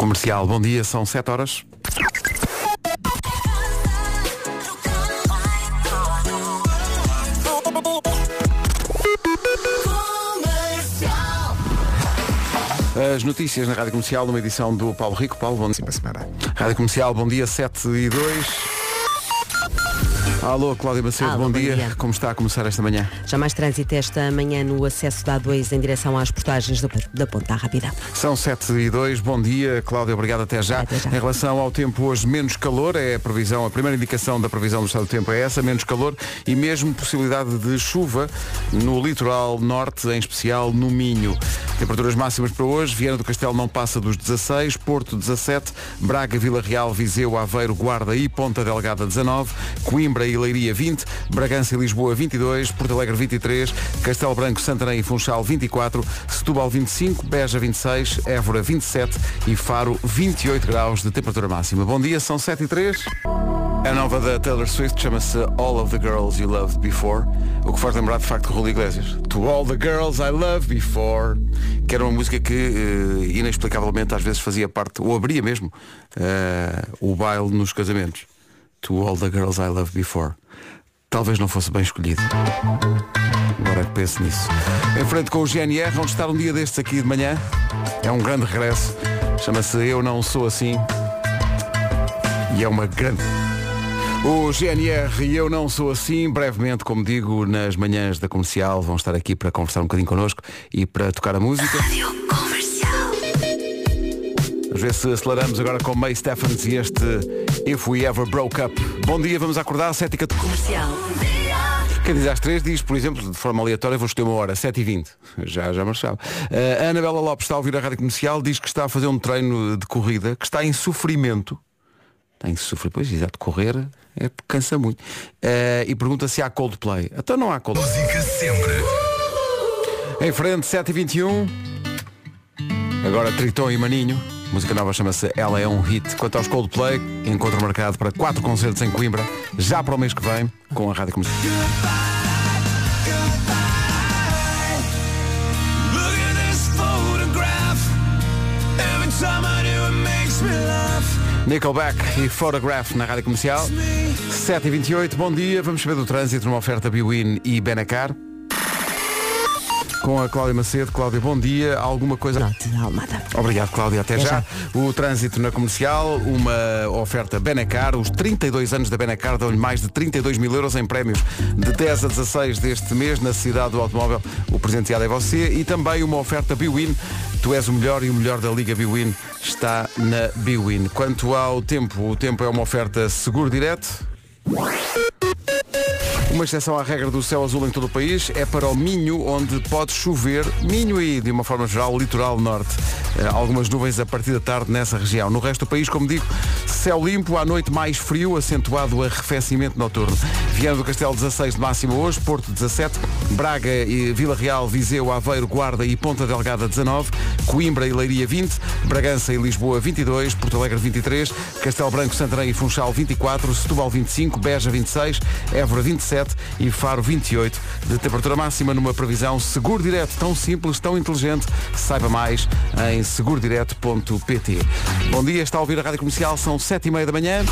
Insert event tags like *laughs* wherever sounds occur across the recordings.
Comercial, bom dia, são 7 horas. As notícias na Rádio Comercial, numa edição do Paulo Rico. Paulo, bom dia. semana. Rádio Comercial, bom dia, 7 e 2. Alô, Cláudia Macedo, Alô, bom, bom dia. dia. Como está a começar esta manhã? Já mais trânsito esta manhã no acesso da A2 em direção às portagens da, da Ponta Rápida. São 7 e 2, bom dia, Cláudia, obrigado até já. Até já. Em relação ao tempo hoje, menos calor, é a previsão, a primeira indicação da previsão do estado do tempo é essa, menos calor e mesmo possibilidade de chuva no litoral norte, em especial no Minho. Temperaturas máximas para hoje, Viana do Castelo não passa dos 16, Porto 17, Braga, Vila Real, Viseu, Aveiro, Guarda e Ponta Delgada 19, Coimbra e Leiria 20, Bragança e Lisboa 22, Porto Alegre 23, Castelo Branco, Santarém e Funchal 24, Setúbal 25, Beja 26, Évora 27 e Faro 28 graus de temperatura máxima. Bom dia, são 7 e 3. A nova da Taylor Swift chama-se All of the Girls You Loved Before, o que faz lembrar de facto Rui Iglesias. To All the Girls I Loved Before, que era uma música que eh, inexplicavelmente às vezes fazia parte, ou abria mesmo, eh, o baile nos casamentos. To All the Girls I Loved Before. Talvez não fosse bem escolhido. Agora que penso nisso. Em frente com o GNR, vamos estar um dia destes aqui de manhã. É um grande regresso. Chama-se Eu Não Sou Assim. E é uma grande. O GNR e Eu Não Sou Assim, brevemente, como digo, nas manhãs da comercial, vão estar aqui para conversar um bocadinho connosco e para tocar a música. Vamos ver se aceleramos agora com May Stephens e este If We Ever Broke Up. Bom dia, vamos acordar, 7 e 14. Comercial. Quem diz às 3 diz, por exemplo, de forma aleatória, vou escolher uma hora, 7h20. Já, já marchava. Uh, a Anabela Lopes está a ouvir a rádio comercial, diz que está a fazer um treino de corrida, que está em sofrimento. Está em sofrimento, pois, exato, correr é cansa muito. Uh, e pergunta se há Coldplay. Então não há Coldplay. Música sempre. Em frente, 7h21. Agora Triton e Maninho. A música nova chama-se Ela é um Hit. Quanto aos Coldplay, encontro marcado para quatro concertos em Coimbra, já para o mês que vem, com a rádio comercial. Nickelback e Photograph na rádio comercial. 7h28, bom dia. Vamos saber do trânsito numa oferta Biwin e Benacar. Com a Cláudia Macedo. Cláudia, bom dia. Alguma coisa. Almada. Obrigado, Cláudia. Até Até já. já. O trânsito na comercial, uma oferta Benacar. Os 32 anos da Benacar dão-lhe mais de 32 mil euros em prémios de 10 a 16 deste mês na cidade do automóvel. O presenteado é você. E também uma oferta Biwin. Tu és o melhor e o melhor da Liga Biwin está na Biwin. Quanto ao tempo, o tempo é uma oferta seguro direto. Uma exceção à regra do céu azul em todo o país é para o Minho, onde pode chover, Minho e, de uma forma geral, litoral norte. Eh, algumas nuvens a partir da tarde nessa região. No resto do país, como digo, céu limpo, à noite mais frio, acentuado arrefecimento noturno. Viana do Castelo 16 de máximo hoje, Porto 17, Braga e Vila Real, Viseu, Aveiro, Guarda e Ponta Delgada 19, Coimbra e Leiria 20, Bragança e Lisboa 22, Porto Alegre 23, Castelo Branco, Santarém e Funchal 24, Setúbal 25, Beja 26, Évora 27 e Faro 28 de temperatura máxima numa previsão seguro direto, tão simples, tão inteligente. Saiba mais em segurodireto.pt. Bom dia, está a ouvir a Rádio Comercial, são 7 e meia da manhã.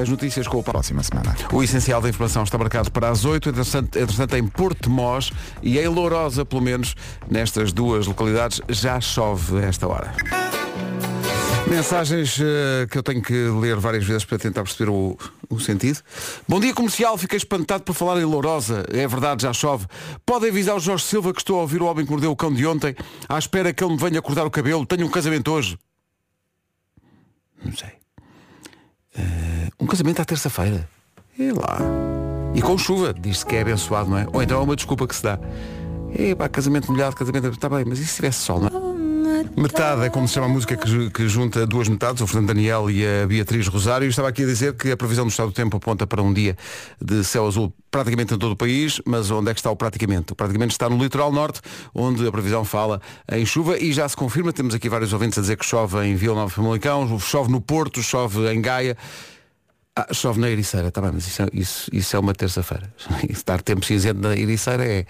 As notícias com o Paulo. Próxima semana. O essencial da informação está marcado para as 8, entretanto, entretanto em Porto Mós e em Lourosa, pelo menos, nestas duas localidades, já chove a esta hora. Mensagens eh, que eu tenho que ler várias vezes para tentar perceber o, o sentido. Bom dia comercial, fiquei espantado por falar em Lourosa. É verdade, já chove. Pode avisar o Jorge Silva que estou a ouvir o homem que mordeu o cão de ontem, à espera que ele me venha cortar o cabelo. Tenho um casamento hoje. Não sei. Eh, um casamento à terça-feira. E lá. E com chuva. Diz-se que é abençoado, não é? Ou então é uma desculpa que se dá. E pá, casamento molhado, casamento. Está bem, mas e se tivesse sol, não é? Metade é como se chama a música que, que junta duas metades, o Fernando Daniel e a Beatriz Rosário. Estava aqui a dizer que a previsão do estado do tempo aponta para um dia de céu azul praticamente em todo o país, mas onde é que está o praticamente? O praticamente está no litoral norte, onde a previsão fala em chuva e já se confirma, temos aqui vários ouvintes a dizer que chove em Vila Nova Famalicão, chove no Porto, chove em Gaia. Ah, chove na Ericeira, está bem, mas isso, é- isso, isso é uma terça-feira. *laughs* Estar tempo cinzento na Ericeira é.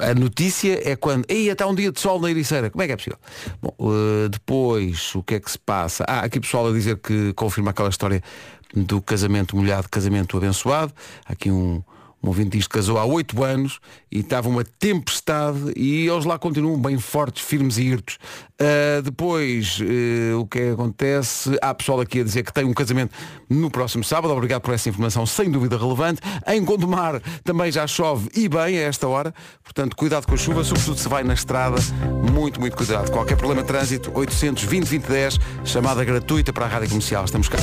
A notícia é quando. Ei, está um dia de sol na Ericeira. Como é que é possível? Bom, eh, depois, o que é que se passa? Ah, aqui pessoal a dizer que confirma aquela história do casamento molhado, casamento abençoado. Há aqui um. Um ouvinte diz que casou há oito anos e estava uma tempestade e eles lá continuam bem fortes, firmes e hirtos. Uh, depois, uh, o que é que acontece? Há pessoal aqui a dizer que tem um casamento no próximo sábado. Obrigado por essa informação, sem dúvida relevante. Em Gondomar também já chove e bem a esta hora. Portanto, cuidado com a chuva, sobretudo se vai na estrada. Muito, muito cuidado. Qualquer problema de trânsito, 820 2010, chamada gratuita para a Rádio Comercial. Estamos cá.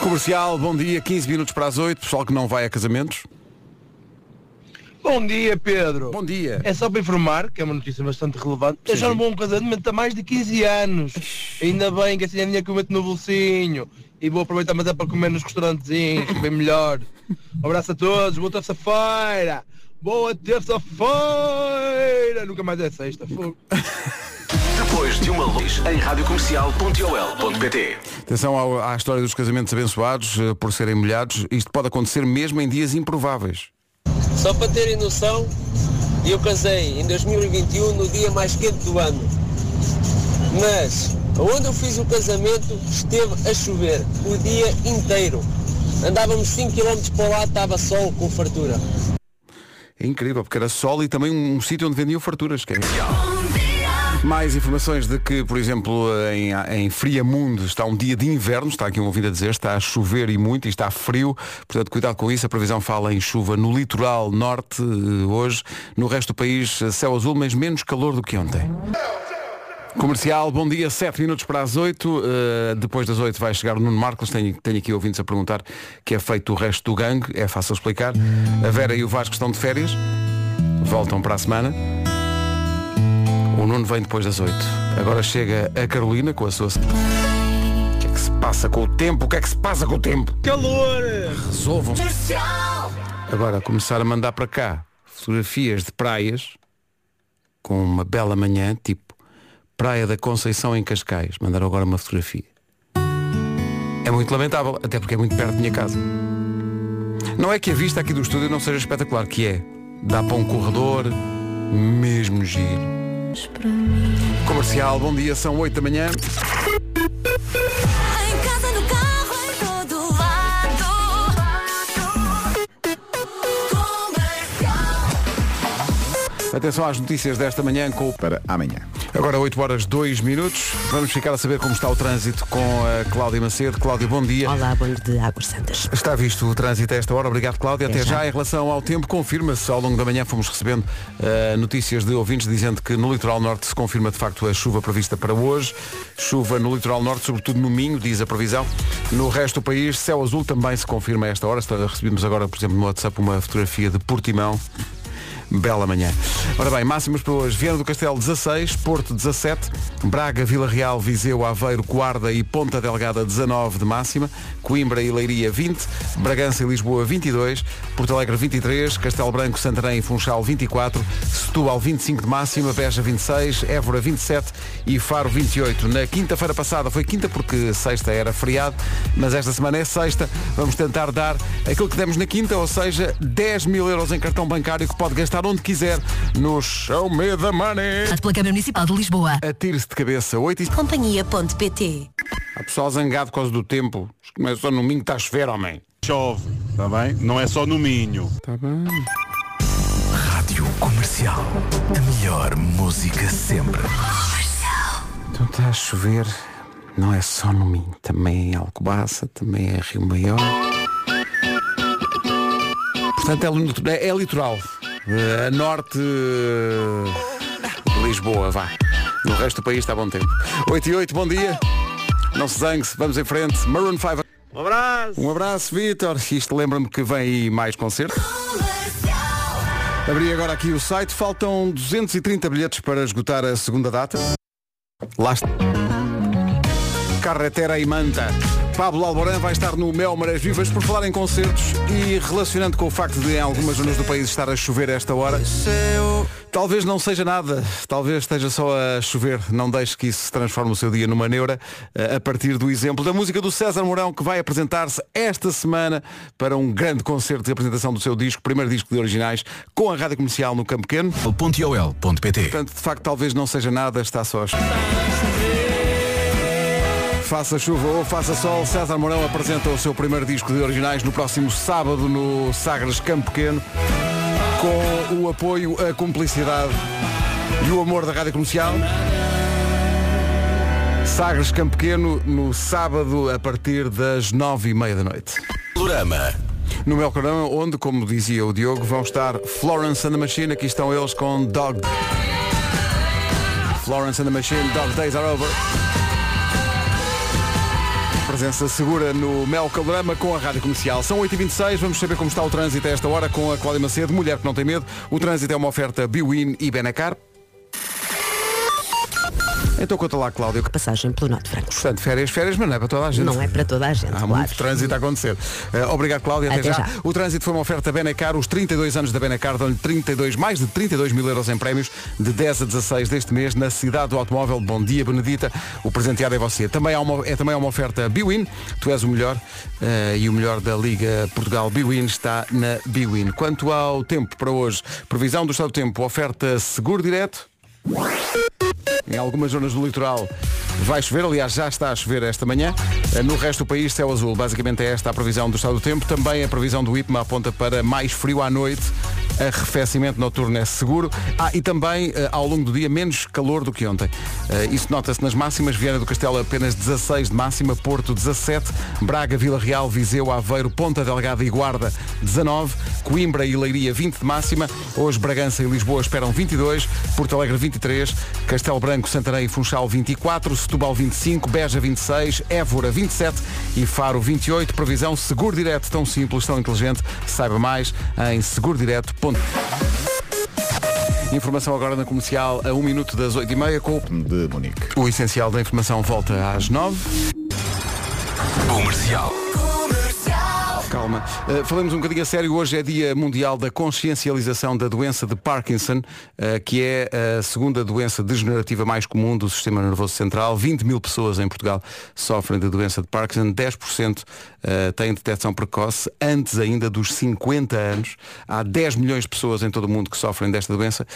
Comercial, bom dia, 15 minutos para as 8, pessoal que não vai a casamentos. Bom dia, Pedro. Bom dia. É só para informar, que é uma notícia bastante relevante. Eu já não vou a um casamento há mais de 15 anos. Ainda bem que assim a minha meto no bolsinho. E vou aproveitar mas é para comer nos restaurantezinhos, que bem melhor. Um abraço a todos, boa terça-feira. Boa terça-feira. Nunca mais é sexta. Fogo. *laughs* Depois de uma luz em radiocomercial.ol.pt Atenção ao- à história dos casamentos abençoados eh, por serem molhados. Isto pode acontecer mesmo em dias improváveis. Só para terem noção, eu casei em 2021 no dia mais quente do ano. Mas onde eu fiz o casamento esteve a chover o dia inteiro. Andávamos 5 km para lá, estava sol com fartura. É incrível, porque era sol e também um, um sítio onde vendiam farturas. Que é... Mais informações de que, por exemplo, em, em Friamundo está um dia de inverno, está aqui um ouvido a dizer, está a chover e muito e está frio, portanto cuidado com isso, a previsão fala em chuva no litoral norte eh, hoje, no resto do país eh, céu azul, mas menos calor do que ontem. Comercial, bom dia, 7 minutos para as 8. Uh, depois das 8 vai chegar o Nuno Marcos. Tenho, tenho aqui ouvintes a perguntar que é feito o resto do gangue. É fácil explicar. A Vera e o Vasco estão de férias. Voltam para a semana. O Nuno vem depois das 8. Agora chega a Carolina com a sua. O que é que se passa com o tempo? O que é que se passa com o tempo? Calor! Resolvam. Agora começar a mandar para cá fotografias de praias com uma bela manhã, tipo Praia da Conceição em Cascais. Mandaram agora uma fotografia. É muito lamentável, até porque é muito perto da minha casa. Não é que a vista aqui do estúdio não seja espetacular, que é. Dá para um corredor, mesmo giro. Comercial, bom dia, são 8 da manhã. Em casa, no carro, em todo lado. Atenção às notícias desta manhã com o... para amanhã. Agora 8 horas 2 minutos. Vamos ficar a saber como está o trânsito com a Cláudia Macedo. Cláudia, bom dia. Olá, bom de Águas Santas. Está visto o trânsito a esta hora. Obrigado, Cláudia. Até, Até já. já. Em relação ao tempo, confirma-se. Ao longo da manhã fomos recebendo eh, notícias de ouvintes dizendo que no litoral norte se confirma de facto a chuva prevista para hoje. Chuva no litoral norte, sobretudo no Minho, diz a previsão. No resto do país, céu azul também se confirma a esta hora. Recebemos agora, por exemplo, no WhatsApp uma fotografia de Portimão. Bela manhã. Ora bem, máximas para hoje. Viana do Castelo 16, Porto 17, Braga, Vila Real, Viseu, Aveiro, Guarda e Ponta Delgada 19 de máxima, Coimbra e Leiria 20, Bragança e Lisboa 22, Porto Alegre 23, Castelo Branco, Santarém e Funchal 24, Setúbal 25 de máxima, Beja 26, Évora 27 e Faro 28. Na quinta-feira passada foi quinta porque sexta era feriado, mas esta semana é sexta. Vamos tentar dar aquilo que demos na quinta, ou seja, 10 mil euros em cartão bancário que pode gastar onde quiser no Show Me the Money. Pela Câmara Municipal de Lisboa. Atire-se de cabeça 8 e... Companhia.pt Há pessoal zangado por causa do tempo. Começou no domingo, está a chover, homem. Chove, está bem? Não é só no Minho. Está bem. Rádio Comercial. A melhor música sempre. Então está a chover. Não é só no Minho, também em Alcobaça, também é Rio Maior. Portanto, é, é- é litoral. Eh, A norte eh, de Lisboa, vá. No resto do país está bom tempo. 8 e 8, bom dia. Não se zangue-se, vamos em frente. Maroon 5. Um abraço! Um abraço, Vitor. Isto lembra-me que vem aí mais concertos. Abri agora aqui o site. Faltam 230 bilhetes para esgotar a segunda data. Lá está. Carretera e Manta. Pablo Alborán vai estar no Mel Marés Vivas por falar em concertos e relacionando com o facto de em algumas zonas do país estar a chover a esta hora. Talvez não seja nada, talvez esteja só a chover. Não deixe que isso se transforme o seu dia numa neura eh, a partir do exemplo da música do César Mourão que vai apresentar-se esta semana para um grande concerto de apresentação do seu disco, primeiro disco de originais, com a rádio comercial no Campo Pequeno. .ol.pt Portanto, de facto, talvez não seja nada, está só a chover. Faça chuva ou faça sol, César Mourão apresenta o seu primeiro disco de originais no próximo sábado no Sagres Campo Pequeno, com o apoio, a cumplicidade e o amor da Rádio Comercial. Sagres Campo Pequeno no sábado a partir das nove e meia da noite. Programa. No meu programa, onde, como dizia o Diogo, vão estar Florence and the Machine, aqui estão eles com Dog. Florence and the Machine, Dog Days Are Over. Presença segura no Mel Calorama com a Rádio Comercial. São 8h26, vamos saber como está o trânsito a esta hora com a Cláudia Macedo, mulher que não tem medo. O trânsito é uma oferta Biwin e Benacar. Então conta lá, Cláudia. Passagem pelo Norte Franco. Portanto, férias, férias, mas não é para toda a gente. Não é para toda a gente, Há claro. muito trânsito a acontecer. Eh, obrigado, Cláudia. Até, Até já. já. O trânsito foi uma oferta Benacar. Os 32 anos da Benacar dão-lhe 32, mais de 32 mil euros em prémios de 10 a 16 deste mês na cidade do automóvel. Bom dia, Benedita. O presenteado é você. Também há uma, é também uma oferta Biwin. Tu és o melhor eh, e o melhor da Liga Portugal Biwin está na Biwin. Quanto ao tempo para hoje, previsão do estado do tempo, oferta seguro direto. Em algumas zonas do litoral vai chover, aliás já está a chover esta manhã. Eh, No resto do país, céu azul. Basicamente é esta a previsão do estado do tempo. Também a previsão do IPMA aponta para mais frio à noite. Arrefecimento noturno é seguro. Ah, e também eh, ao longo do dia menos calor do que ontem. Eh, Isso nota-se nas máximas. Viana do Castelo apenas 16 de máxima, Porto 17, Braga, Vila Real, Viseu, Aveiro, Ponta Delgada e Guarda 19, Coimbra e Leiria 20 de máxima. Hoje Bragança e Lisboa esperam 22, Porto Alegre 23, Castelo Branco, Santarém e Funchal 24, Setúbal 25, Beja 26, Évora 27 e Faro 28. Previsão seguro direto, tão simples, tão inteligente. Saiba mais em segurodireto.com. Informação agora na comercial a 1 minuto das 8h30 com de Munique. o essencial da informação volta às 9 Comercial. Calma. Uh, falamos um bocadinho a sério. Hoje é Dia Mundial da Consciencialização da Doença de Parkinson, uh, que é a segunda doença degenerativa mais comum do sistema nervoso central. 20 mil pessoas em Portugal sofrem de doença de Parkinson. 10% uh, têm detecção precoce antes ainda dos 50 anos. Há 10 milhões de pessoas em todo o mundo que sofrem desta doença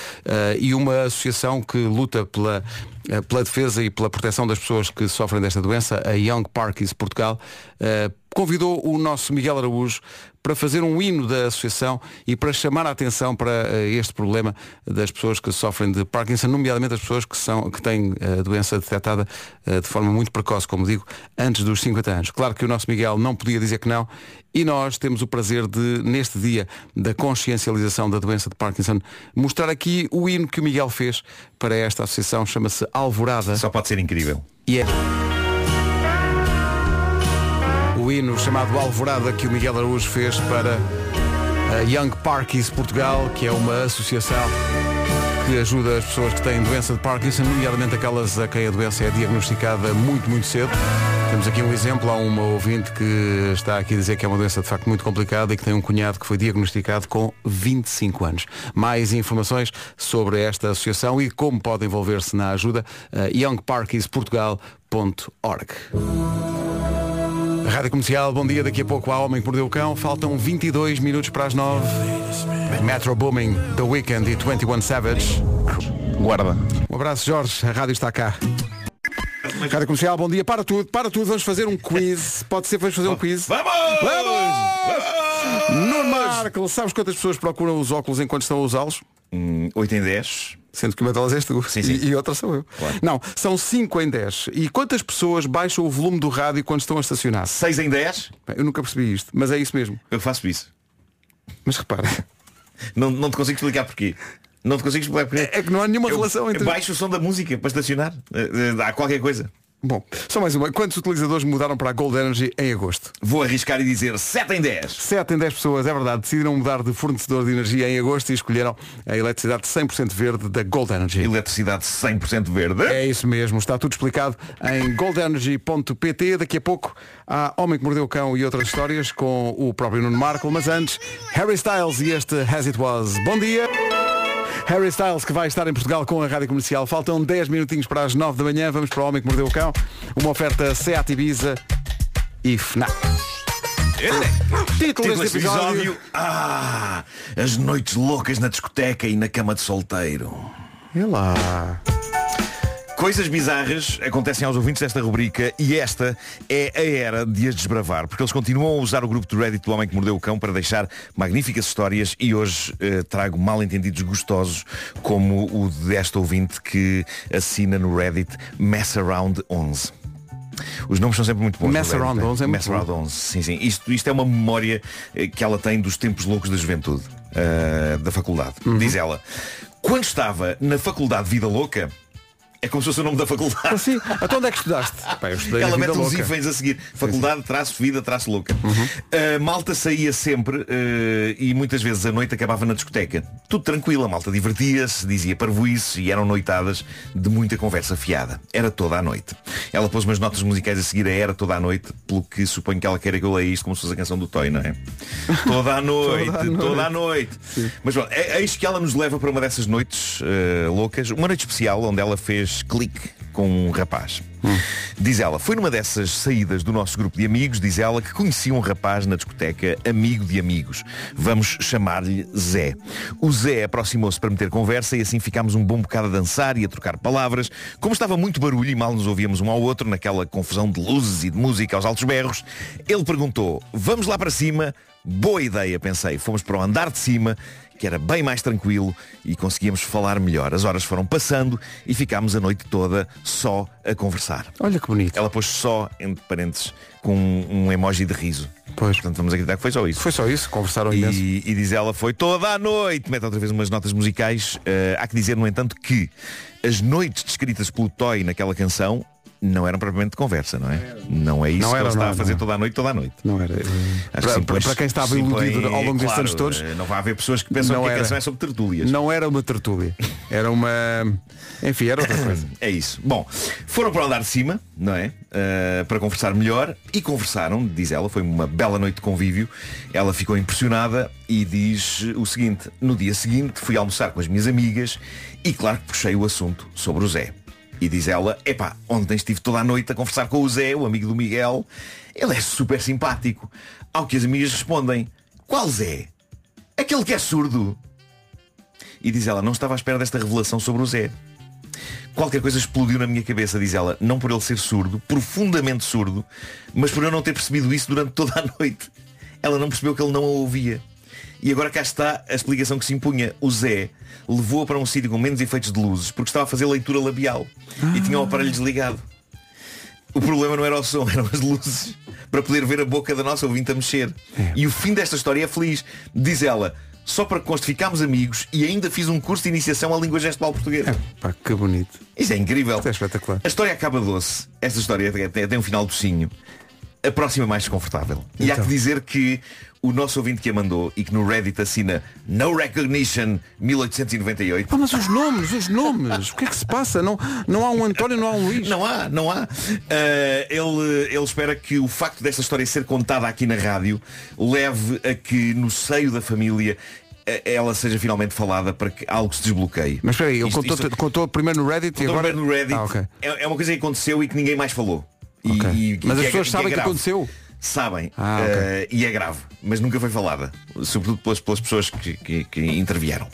e uma associação que luta pela eh, pela defesa e pela proteção das pessoas que sofrem desta doença, a Young Parkies Portugal, eh, convidou o nosso Miguel Araújo para fazer um hino da associação e para chamar a atenção para eh, este problema das pessoas que sofrem de Parkinson, nomeadamente as pessoas que, são, que têm a doença detectada eh, de forma muito precoce, como digo, antes dos 50 anos. Claro que o nosso Miguel não podia dizer que não e nós temos o prazer de, neste dia da consciencialização da doença de Parkinson, mostrar aqui o hino que o Miguel fez para esta associação, chama-se Alvorada. Só pode ser incrível. E é o hino chamado Alvorada que o Miguel Araújo fez para a Young Parkies Portugal, que é uma associação que ajuda as pessoas que têm doença de Parkinson, nomeadamente aquelas a quem a doença é diagnosticada muito, muito cedo. Temos aqui um exemplo, há uma ouvinte que está aqui a dizer que é uma doença de facto muito complicada e que tem um cunhado que foi diagnosticado com 25 anos. Mais informações sobre esta associação e como pode envolver-se na ajuda, uh, youngparkiesportugal.org. Rádio Comercial, bom dia. Daqui a pouco há Homem que Mordeu o Cão. Faltam 22 minutos para as 9. Metro Booming, The Weeknd e 21 Savage. Guarda. Um abraço, Jorge. A rádio está cá. Rádio Comercial, bom dia. Para tudo, para tudo. Vamos fazer um quiz. Pode ser, vamos fazer um quiz. Vamos! Vamos! Nuno Marco, sabes quantas pessoas procuram os óculos enquanto estão a usá-los? Hum, 8 em 10. Sendo que uma delas és tu. Sim, sim. E, e outra sou eu. Claro. Não, são 5 em 10. E quantas pessoas baixam o volume do rádio quando estão a estacionar? 6 em 10. Bem, Eu nunca percebi isto, mas é isso mesmo. Eu faço isso. Mas repara, *laughs* Não, não te consigo explicar porquê. Não te consigo explicar porquê. é que não há nenhuma Eu relação entre. baixo o som da música para estacionar. Eh, eh, Há qualquer coisa. Bom, só mais uma. Quantos utilizadores mudaram para a Gold Energy em agosto? Vou arriscar e dizer 7 em 10. 7 em 10 pessoas, é verdade, decidiram mudar de fornecedor de energia em agosto e escolheram a eletricidade 100% verde da Gold Energy. Eletricidade 100% verde. É isso mesmo, está tudo explicado em goldenergy.pt. Daqui a pouco há Homem que Mordeu o Cão e outras histórias com o próprio Nuno Marco, mas antes, Harry Styles e este As It Was. Bom dia! Harry Styles que vai estar em Portugal com a Rádio Comercial. Faltam 10 minutinhos para as 9 da manhã. Vamos para o Homem que Mordeu o Cão. Uma oferta Seat Ibiza e FNAC. Título Título deste episódio. episódio. Ah, as noites loucas na discoteca e na cama de solteiro. É lá. Coisas bizarras acontecem aos ouvintes desta rubrica e esta é a era de as desbravar, porque eles continuam a usar o grupo do Reddit do Homem que Mordeu o Cão para deixar magníficas histórias e hoje eh, trago mal entendidos gostosos como o desta ouvinte que assina no Reddit Mess Around 11. Os nomes são sempre muito bons. Mess Around né? 11 é muito Mess Around 11. Sim, sim. Isto, isto é uma memória eh, que ela tem dos tempos loucos da juventude, eh, da faculdade. Uhum. Diz ela, quando estava na faculdade Vida Louca, é como se fosse o nome da faculdade. Assim, então onde é que estudaste? Pá, eu estudei Ela mete uns Louca. hífens a seguir. Faculdade, traço, vida, traço louca. Uhum. A malta saía sempre uh, e muitas vezes à noite acabava na discoteca. Tudo tranquilo, a malta divertia-se, dizia parvoíce e eram noitadas de muita conversa fiada. Era toda a noite. Ela pôs umas notas musicais a seguir a Era toda a noite, pelo que suponho que ela queira que eu leia isto como se fosse a canção do Toy, não é? *laughs* Toda a noite, Toda a noite. toda a noite. Mas bom, é, eis que ela nos leva para uma dessas noites uh, loucas, uma noite especial onde ela fez clique com um rapaz. Diz ela, foi numa dessas saídas do nosso grupo de amigos, diz ela, que conhecia um rapaz na discoteca, amigo de amigos. Vamos chamar-lhe Zé. O Zé aproximou-se para meter conversa e assim ficámos um bom bocado a dançar e a trocar palavras. Como estava muito barulho e mal nos ouvíamos um ao outro, naquela confusão de luzes e de música aos altos berros, ele perguntou, vamos lá para cima? Boa ideia, pensei. Fomos para o andar de cima, que era bem mais tranquilo e conseguíamos falar melhor. As horas foram passando e ficámos a noite toda só a conversar. Olha que bonito. Ela pôs só, entre parênteses, com um, emoji de riso. Pois. Portanto, vamos acreditar que foi só isso. Foi só isso, conversaram imenso. E, e diz ela, foi toda a noite. Mete outra vez umas notas musicais. Eh, há que dizer, no entanto, que as noites descritas pelo Toy naquela canção não eram propriamente de conversa, não é? Não é isso Não que era, ele está não, a fazer não. toda a noite, toda a noite. Não era. Acho que Para, sim, para- quem estava iludido ao longo destes claro, anos todos, eh, Não vai haver pessoas que pensam que a era. canção é sobre tertúlias. não era uma tertúlia. Era uma. Enfim, era outra coisa. *coughs* É isso. Bom, foram para o andar de cima, não é? Uh, para conversar melhor e conversaram, diz ela, foi uma bela noite de convívio. Ela ficou impressionada e diz o seguinte, no dia seguinte fui almoçar com as minhas amigas e claro que puxei o assunto sobre o Zé. E diz ela, epá, ontem estive toda a noite a conversar com o Zé, o amigo do Miguel. Ele é super simpático. Ao que as amigas respondem, qual Zé? Aquele que é surdo. E diz ela, não estava à espera desta revelação sobre o Zé. Qualquer coisa explodiu na minha cabeça, diz ela, não por ele ser surdo, profundamente surdo, mas por eu não ter percebido isso durante toda a *laughs* noite. Ela não percebeu que ele não a ouvia. E agora cá está a explicação que se impunha. O Zé levou-a para um sítio com menos efeitos de luzes porque estava a fazer leitura labial e tinha o aparelho desligado. O problema não era o som, *laughs* eram as luzes para poder ver a boca da nossa ouvinte a mexer. E o fim desta história é feliz. Diz ela, só para que conste ficámos amigos e ainda fiz um curso de iniciação à língua gestual portuguesa. Pá, que bonito. Isso é incrível. Isto é espetacular. A história acaba doce. Esta história tem, tem um final docinho. A próxima mais desconfortável. E há Então. que dizer que o nosso ouvinte que a mandou e que no Reddit assina No Recognition 1898 Pá, mas os nomes, os nomes, o que é que se passa? Não, não há um António, não há um Luís. Não há, não há. Uh, ele, ele espera que o facto desta história ser contada aqui na rádio leve a que no seio da família eh, ela seja finalmente falada para que algo se desbloqueie. Mas espera aí, ele Isto- contou, isto- contou primeiro no Reddit e Contou agora. no Reddit. Ah, ok. é, é uma coisa que aconteceu e que ninguém mais falou. E- Ok. e- Mas que as é- pessoas que é sabem que aconteceu? Sabem. Ah, ok. Eh, e é grave. Mas nunca foi falada. Sobretudo pelas, pelas pessoas que, que- que intervieram.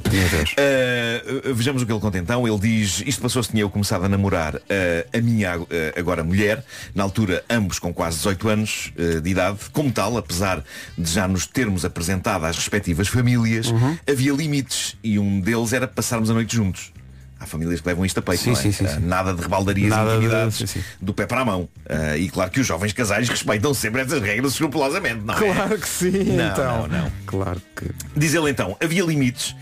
Eh, vejamos o que ele conta então. Ele diz, isto passou-se, tinha eu começado a namorar eh, a minha agora mulher, na altura ambos com quase 18 anos de idade. Como tal, apesar de já nos termos apresentado às respectivas famílias, Uhum. havia limites e um deles era passarmos a noite juntos. Há famílias que levam isto a peito, Sim, não é? sim, sim, Eh, sim. Nada de rebaldarias Nada e de- intimidades sim, sim. do pé para a mão. Eh, e claro que os jovens casais respeitam sempre essas regras escrupulosamente, não é? Claro que sim, Não, então. não, não. Claro que. Diz ele então, havia limites.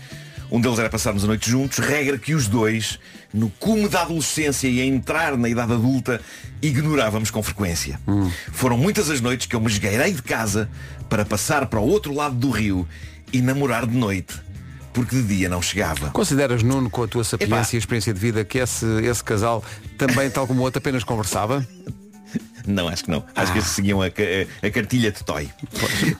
Um deles era passarmos a noite juntos, regra que os dois, no cume da adolescência e a entrar na idade adulta, ignorávamos com frequência. Foram muitas as noites que eu me esgueirei de casa para passar para o outro lado do rio e namorar de noite, porque de dia não chegava. Consideras, Nuno, com a tua sapiência Epá. e experiência de vida, que esse, esse casal também, tal como o outro, apenas conversava? Não, acho que não. Acho que esses seguiam a, a- a cartilha de Toy.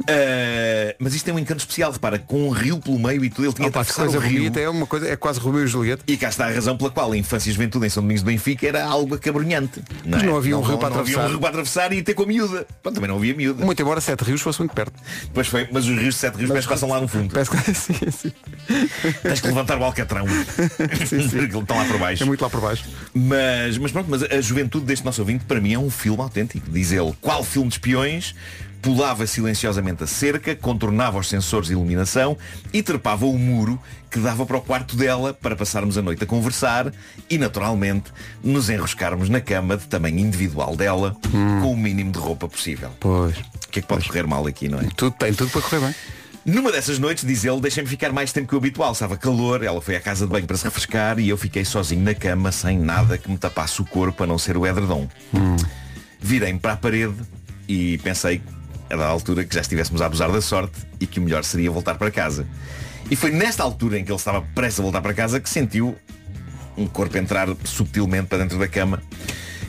Ah, mas isto tem um encanto especial, repara, com um rio pelo meio e tudo, ele tinha Opa, que atravessado coisa bonita, é uma coisa, é quase Romeu e Julieta. E cá está a razão pela qual a infância e juventude em São Domingos de Benfica era algo acabrunhante. Mas é? não havia um rio não, para não havia um atravessar. rio para atravessar e ter com a miúda. Pronto, também não havia miúda. Muito embora Sete Rios fosse muito perto. Pois foi, mas os rios de Sete Rios que passam lá no fundo. Que *laughs* sim, sim. Tens que levantar o alcatrão. *laughs* *laughs* Estão lá por baixo. É muito lá por baixo. Mas, mas pronto, mas a juventude deste nosso ouvinte para mim é um filme autêntico. Diz ele, qual filme de espiões? Pulava silenciosamente a cerca, contornava os sensores de iluminação e trepava o muro que dava para o quarto dela para passarmos a noite a conversar e, naturalmente, nos enroscarmos na cama de tamanho individual dela com o mínimo de roupa possível. Pois. O que é que pode correr mal aqui, não é? Tudo, tem tudo para correr bem. Numa dessas noites, diz ele, deixei-me ficar mais tempo que o habitual. Estava calor, ela foi à casa de banho para se refrescar e eu fiquei sozinho na cama, sem nada que me tapasse o corpo, a não ser o edredom. Virei-me para a parede e pensei, a da altura, que já estivéssemos a abusar da sorte e que o melhor seria voltar para casa. E foi nesta altura em que ele estava prestes a voltar para casa que sentiu um corpo entrar subtilmente para dentro da cama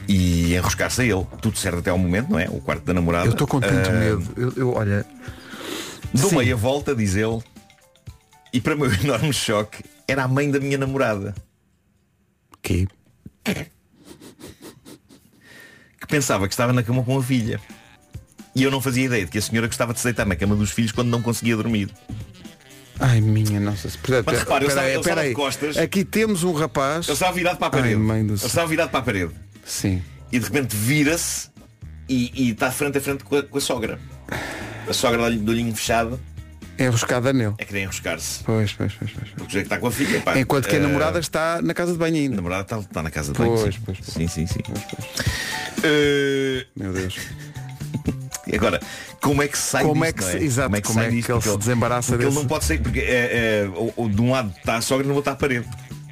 e enroscar-se a ele. Tudo certo até ao momento, não é? O quarto da namorada. Eu estou com tanto Ah, medo. Eu, eu, olha, Dou Sim. meia volta, diz ele, e para o meu *laughs* enorme choque, era a mãe da minha namorada, que pensava que estava na cama com a filha. E eu não fazia ideia de que a senhora gostava de se deitar na cama dos filhos quando não conseguia dormir. Ai minha nossa. Portanto, Mas repara, ele estava de costas. Aqui temos um rapaz. Ele estava virado para a Ai, parede. do ele estava virado para a parede. Sim. E de repente vira-se e, e está frente a frente com a, com a sogra. A sogra de olho- de olhinho fechado É enroscada nele. é querer enroscar-se. Pois, pois, pois, pois. Porque já que está com a filha. pá, Enquanto que a eh, namorada está na casa de banho A ainda. namorada está, está na casa de banho. Pois, sim. pois, pois. Sim, sim, sim. Eh, Meu Deus. E Agora, como é que se sai Como é disto, que não se- exato, como é que, como é que disto? ele se desembaraça desse- Ele não pode sair, porque é, é, de um lado está a sogra e outro está a parede.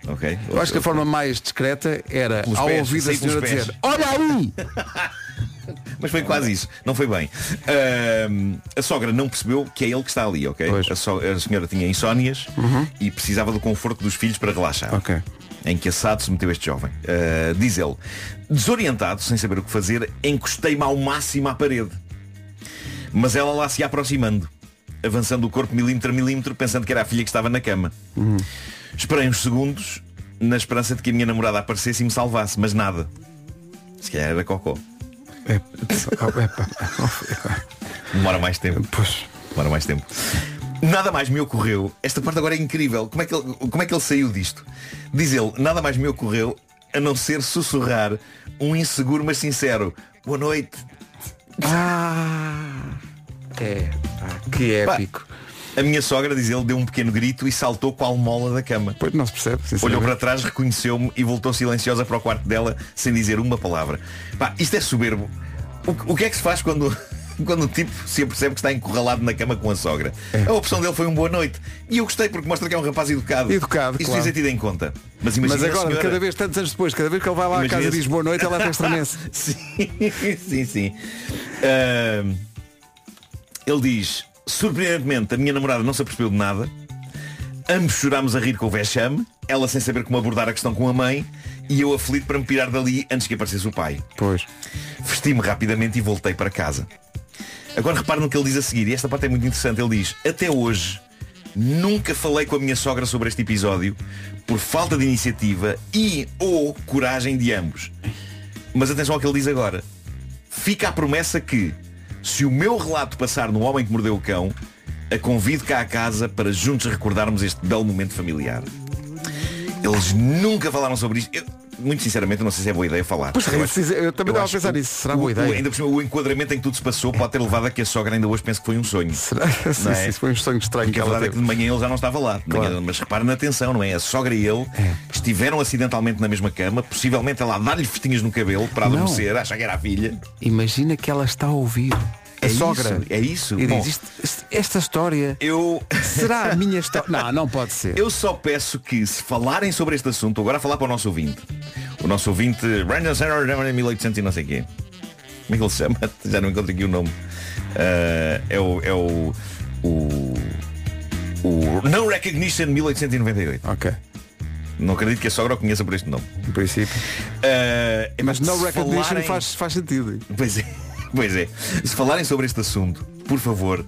Ok? Eu acho que a forma mais discreta era ao pés, sair pelos senhora dizer Olha aí! *laughs* *laughs* Mas foi quase isso, não foi bem. Ahm, a sogra não percebeu que é ele que está ali, ok? Uhum. A, so- a senhora tinha insónias e precisava do conforto dos filhos para relaxar. Ok. Em que assado se meteu este jovem. Ah, diz ele, desorientado, sem saber o que fazer, encostei-me ao máximo à parede. Mas ela lá se ia aproximando, avançando o corpo milímetro a milímetro, pensando que era a filha que estava na cama. Esperei uns segundos, na esperança de que a minha namorada aparecesse e me salvasse, mas nada. Se calhar era cocó. É, é, Demora mais tempo. pois. Demora mais tempo. Nada mais me ocorreu. Esta parte agora é incrível. Como é que ele, como é que ele saiu disto? Diz ele, nada mais me ocorreu a não ser sussurrar um inseguro mas sincero. Boa noite. Ah, é. pá, que Pá, épico. A minha sogra, diz ele, deu um pequeno grito e saltou qual mola da cama. Pois não se percebe. Olhou para trás, reconheceu-me e voltou silenciosa para o quarto dela sem dizer uma palavra. Pá, isto é soberbo. O, o que é que se faz quando, *laughs* quando o tipo se apercebe que está encurralado na cama com a sogra? A opção dele foi um boa noite. E eu gostei porque mostra que é um rapaz educado. Educado, Isso claro. ser tido em conta. Mas Mas a agora, senhora- cada vez, tantos anos depois, cada vez que ele vai lá à casa e diz boa noite, ela até estremece. *laughs* sim, sim, sim. Ahm, ele diz, surpreendentemente, a minha namorada não se apercebeu de nada. Ambos chorámos a rir com o vexame, ela sem saber como abordar a questão com a mãe e eu aflito para me pirar dali antes que aparecesse o pai. Pois. Vesti-me rapidamente e voltei para casa. Agora repare no que ele diz a seguir, e esta parte é muito interessante. Ele diz, até hoje nunca falei com a minha sogra sobre este episódio por falta de iniciativa e ou coragem de ambos. Mas atenção ao que ele diz agora. Fica a promessa que, se o meu relato passar no Homem que Mordeu o Cão, a convido cá a casa para juntos recordarmos este belo momento familiar. Eles nunca falaram sobre isto. Eu, muito sinceramente, não sei se é boa ideia falar. Pois, Eu eu, acho- eu também estava a pensar nisso. Será o- boa o- ideia? ainda por cima, o enquadramento em que tudo se passou pode ter levado a que a sogra ainda hoje pense que foi um sonho. Será? *laughs* Sim, é? isso foi um sonho estranho Porque que a verdade é que de manhã ele já não estava lá. Claro. manhã- mas repara na atenção, não é? A sogra e ele estiveram acidentalmente na mesma cama, possivelmente ela a dar-lhe festinhas no cabelo para adormecer, achar que era a filha. Imagina que ela está a ouvir. A É sogra. isso, é isso. E Bom. diz, "Isto- esta história Eu. será a minha história. *laughs* Não, não pode ser. Eu só peço que se falarem sobre este assunto, agora a falar para o nosso ouvinte. O nosso ouvinte, Brandon Senner, 1800 e não sei quê. Como é que ele se chama? *laughs* Já não encontro aqui o nome. Ah, é o. É o. O. O No Recognition 1898. Ok, Não acredito que a sogra o conheça por este nome. em princípio. Ah, Mas no recognition falarem- faz, faz sentido. Pois é, pois é. Se falarem sobre este assunto, por favor,